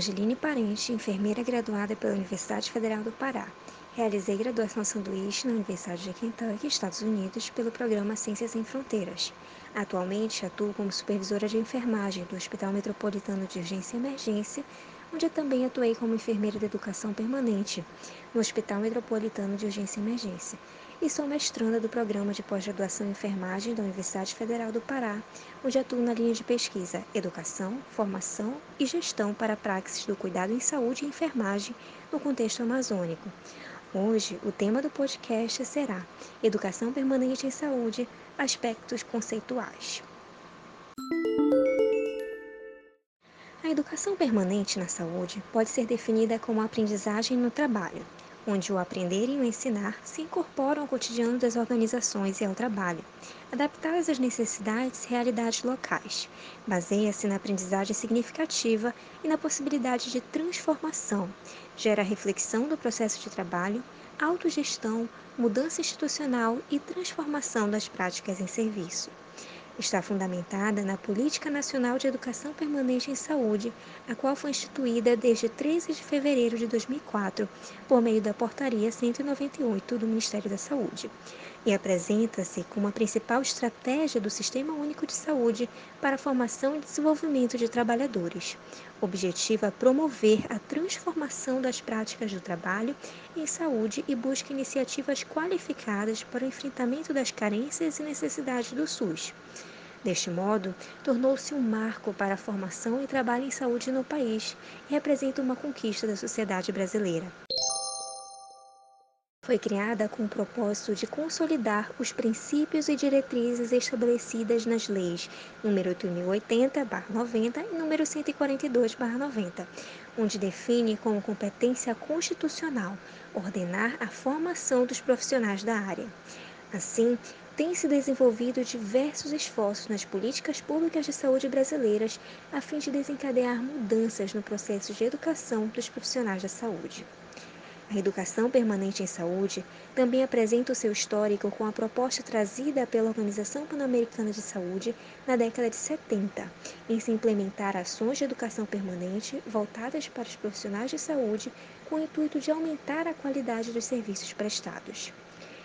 Angeline Parente, enfermeira graduada pela Universidade Federal do Pará. Realizei graduação sanduíche na Universidade de Kentucky, Estados Unidos, pelo programa Ciências Sem Fronteiras. Atualmente atuo como supervisora de enfermagem do Hospital Metropolitano de Urgência e Emergência, onde também atuei como enfermeira de educação permanente no Hospital Metropolitano de Urgência e Emergência. E sou mestranda do programa de pós-graduação em enfermagem da Universidade Federal do Pará, onde atuo na linha de pesquisa Educação, Formação e Gestão para Praxis do Cuidado em Saúde e Enfermagem no contexto amazônico. Hoje, o tema do podcast será Educação Permanente em Saúde Aspectos Conceituais. A educação permanente na saúde pode ser definida como aprendizagem no trabalho, onde o aprender e o ensinar se incorporam ao cotidiano das organizações e ao trabalho, adaptadas às necessidades e realidades locais. Baseia-se na aprendizagem significativa e na possibilidade de transformação. Gera reflexão do processo de trabalho, autogestão, mudança institucional e transformação das práticas em serviço está fundamentada na Política Nacional de Educação Permanente em Saúde, a qual foi instituída desde 13 de fevereiro de 2004, por meio da Portaria 198 do Ministério da Saúde, e apresenta-se como a principal estratégia do Sistema Único de Saúde para a formação e desenvolvimento de trabalhadores. Objetiva promover a transformação das práticas do trabalho em saúde e busca iniciativas qualificadas para o enfrentamento das carências e necessidades do SUS. Deste modo, tornou-se um marco para a formação e trabalho em saúde no país e representa uma conquista da sociedade brasileira. Foi criada com o propósito de consolidar os princípios e diretrizes estabelecidas nas leis nº 8080-90 e nº 142-90, onde define como competência constitucional ordenar a formação dos profissionais da área. Assim, têm se desenvolvido diversos esforços nas políticas públicas de saúde brasileiras a fim de desencadear mudanças no processo de educação dos profissionais da saúde. A educação permanente em saúde também apresenta o seu histórico com a proposta trazida pela Organização Pan-Americana de Saúde na década de 70, em se implementar ações de educação permanente voltadas para os profissionais de saúde com o intuito de aumentar a qualidade dos serviços prestados.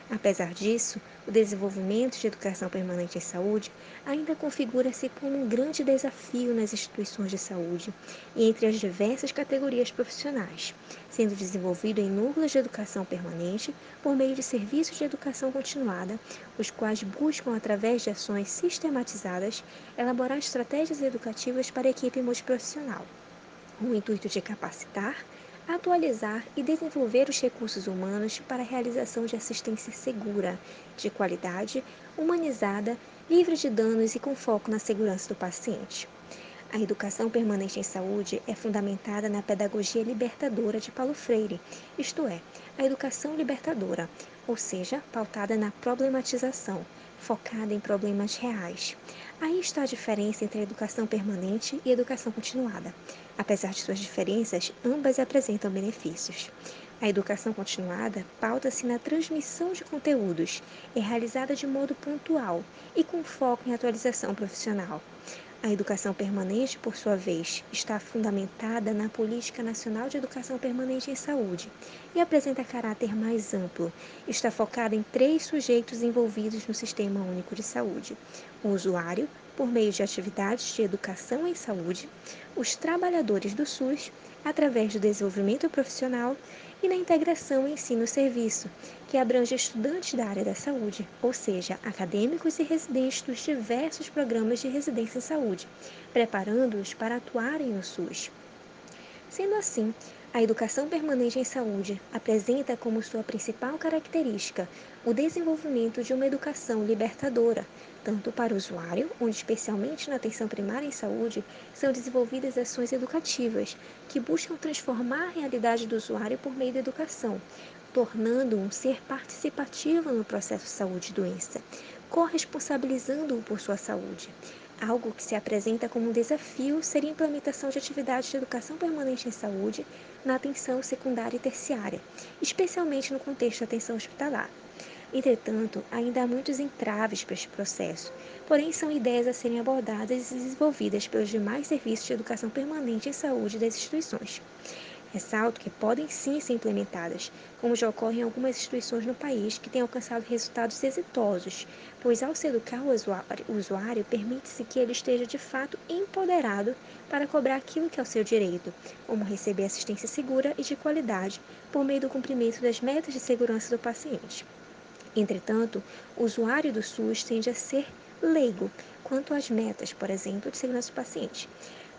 Apesar disso, o desenvolvimento de educação permanente em saúde ainda configura-se como um grande desafio nas instituições de saúde e entre as diversas categorias profissionais, sendo desenvolvido em núcleos de educação permanente por meio de serviços de educação continuada, os quais buscam, através de ações sistematizadas, elaborar estratégias educativas para a equipe multiprofissional, com o intuito de capacitar, atualizar e desenvolver os recursos humanos para a realização de assistência segura, de qualidade, humanizada, livre de danos e com foco na segurança do paciente. A educação permanente em saúde é fundamentada na pedagogia libertadora de Paulo Freire, isto é, a educação libertadora, ou seja, pautada na problematização, focada em problemas reais. Aí está a diferença entre a educação permanente e a educação continuada. Apesar de suas diferenças, ambas apresentam benefícios. A educação continuada pauta-se na transmissão de conteúdos, é realizada de modo pontual e com foco em atualização profissional. A educação permanente, por sua vez, está fundamentada na Política Nacional de Educação Permanente em Saúde e apresenta caráter mais amplo. Está focada em três sujeitos envolvidos no Sistema Único de Saúde: o usuário, por meio de atividades de educação em saúde, os trabalhadores do SUS, através do desenvolvimento profissional e na integração ensino-serviço, que abrange estudantes da área da saúde, ou seja, acadêmicos e residentes dos diversos programas de residência em saúde, preparando-os para atuarem no SUS. Sendo assim, a educação permanente em saúde apresenta como sua principal característica o desenvolvimento de uma educação libertadora, tanto para o usuário, onde, especialmente na atenção primária em saúde, são desenvolvidas ações educativas que buscam transformar a realidade do usuário por meio da educação, tornando-o um ser participativo no processo de saúde e doença, corresponsabilizando-o por sua saúde. Algo que se apresenta como um desafio seria a implementação de atividades de educação permanente em saúde na atenção secundária e terciária, especialmente no contexto da atenção hospitalar. Entretanto, ainda há muitos entraves para este processo, porém são ideias a serem abordadas e desenvolvidas pelos demais serviços de educação permanente em saúde das instituições. Ressalto que podem sim ser implementadas, como já ocorre em algumas instituições no país que têm alcançado resultados exitosos, pois ao se educar o usuário, usuário permite-se que ele esteja de fato empoderado para cobrar aquilo que é o seu direito, como receber assistência segura e de qualidade por meio do cumprimento das metas de segurança do paciente. Entretanto, o usuário do SUS tende a ser leigo quanto às metas, por exemplo, de segurança do paciente.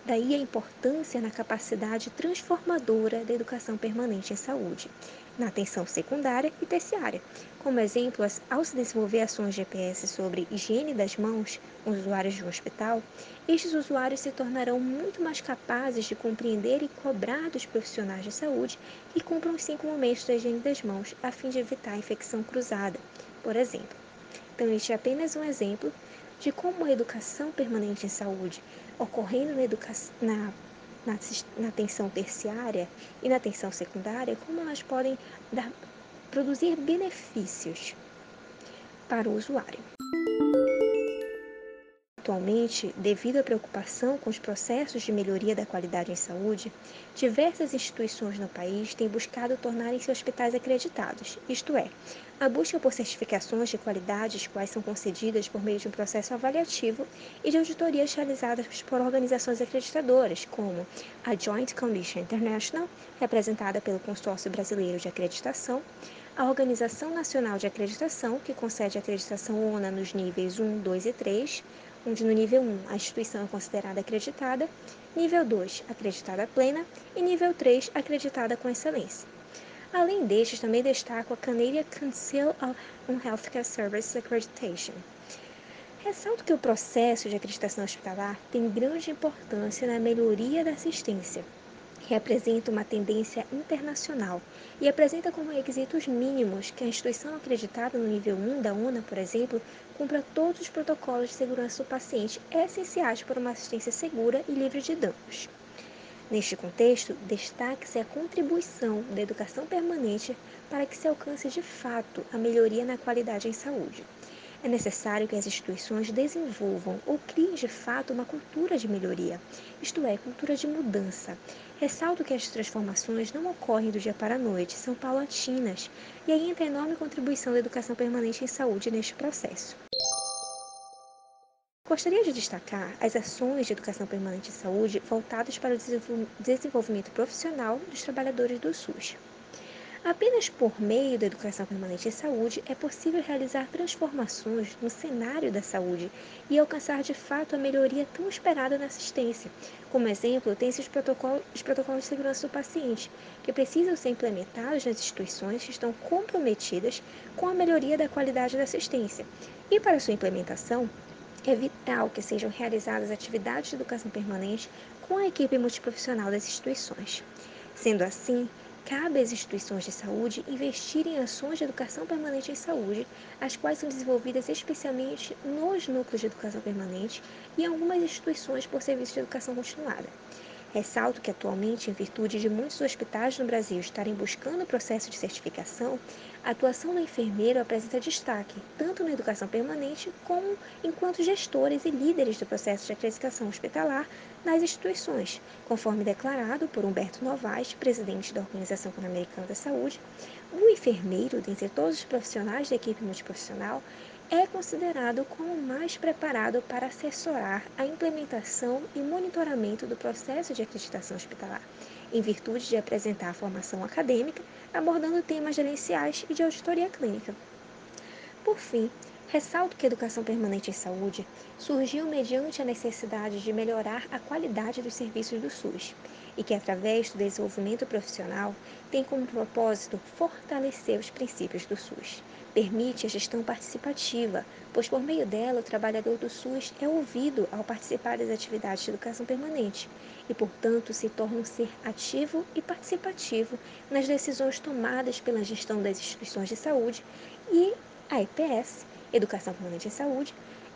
Daí a importância na capacidade transformadora da educação permanente em saúde, na atenção secundária e terciária. Como exemplo, ao se desenvolver ações GPS sobre higiene das mãos com os usuários de um hospital, estes usuários se tornarão muito mais capazes de compreender e cobrar dos profissionais de saúde que cumpram os cinco momentos da higiene das mãos a fim de evitar a infecção cruzada, por exemplo. Então, este é apenas um exemplo de como a educação permanente em saúde, ocorrendo na, na, na, na atenção terciária e na atenção secundária, como elas podem dar, produzir benefícios para o usuário. Atualmente, devido à preocupação com os processos de melhoria da qualidade em saúde, diversas instituições no país têm buscado tornarem-se hospitais acreditados, isto é, a busca por certificações de qualidade, as quais são concedidas por meio de um processo avaliativo e de auditorias realizadas por organizações acreditadoras, como a Joint Commission International, representada pelo Consórcio Brasileiro de Acreditação, a Organização Nacional de Acreditação, que concede acreditação ONA nos níveis 1, 2 e 3, onde no nível 1 a instituição é considerada acreditada, nível 2 acreditada plena e nível 3 acreditada com excelência. Além destes, também destaco a Canadian Council on Healthcare Service Accreditation. Ressalto que o processo de acreditação hospitalar tem grande importância na melhoria da assistência, representa uma tendência internacional e apresenta como requisitos mínimos que a instituição acreditada no nível 1 da UNA, por exemplo, cumpra todos os protocolos de segurança do paciente essenciais para uma assistência segura e livre de danos. Neste contexto, destaque-se a contribuição da educação permanente para que se alcance de fato a melhoria na qualidade em saúde. É necessário que as instituições desenvolvam ou criem de fato uma cultura de melhoria, isto é, cultura de mudança. Ressalto que as transformações não ocorrem do dia para a noite, são paulatinas, e aí entra a enorme contribuição da educação permanente em saúde neste processo. Gostaria de destacar as ações de educação permanente em saúde voltadas para o desenvolvimento profissional dos trabalhadores do SUS. Apenas por meio da educação permanente em saúde é possível realizar transformações no cenário da saúde e alcançar de fato a melhoria tão esperada na assistência. Como exemplo, tem-se os protocolos, os protocolos de segurança do paciente, que precisam ser implementados nas instituições que estão comprometidas com a melhoria da qualidade da assistência. E para sua implementação, é vital que sejam realizadas atividades de educação permanente com a equipe multiprofissional das instituições. Sendo assim, cabe às instituições de saúde investir em ações de educação permanente em saúde, as quais são desenvolvidas especialmente nos núcleos de educação permanente e algumas instituições por serviço de educação continuada. Ressalto que atualmente, em virtude de muitos hospitais no Brasil estarem buscando o processo de certificação, a atuação do enfermeiro apresenta destaque, tanto na educação permanente como enquanto gestores e líderes do processo de acreditação hospitalar nas instituições, conforme declarado por Humberto Novaes, presidente da Organização Pan-Americana da Saúde, o enfermeiro, dentre todos os profissionais da equipe multiprofissional, é considerado como o mais preparado para assessorar a implementação e monitoramento do processo de acreditação hospitalar, em virtude de apresentar a formação acadêmica, abordando temas gerenciais e de auditoria clínica. Por fim, ressalto que a educação permanente em saúde surgiu mediante a necessidade de melhorar a qualidade dos serviços do SUS e que, através do desenvolvimento profissional, tem como propósito fortalecer os princípios do SUS Permite a gestão participativa, pois por meio dela o trabalhador do SUS é ouvido ao participar das atividades de educação permanente e, portanto, se torna um ser ativo e participativo nas decisões tomadas pela gestão das instituições de saúde e a EPS, Educação Permanente em Saúde,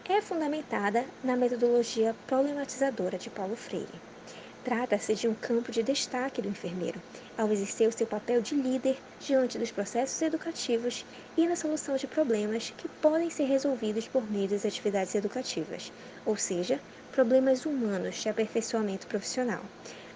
é fundamentada na metodologia problematizadora de Paulo Freire. Trata-se de um campo de destaque do enfermeiro, ao exercer o seu papel de líder diante dos processos educativos e na solução de problemas que podem ser resolvidos por meio das atividades educativas, ou seja, problemas humanos de aperfeiçoamento profissional.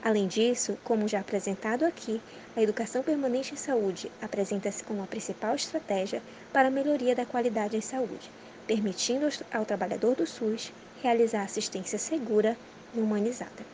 Além disso, como já apresentado aqui, a educação permanente em saúde apresenta-se como a principal estratégia para a melhoria da qualidade em saúde, permitindo ao trabalhador do SUS realizar assistência segura e humanizada.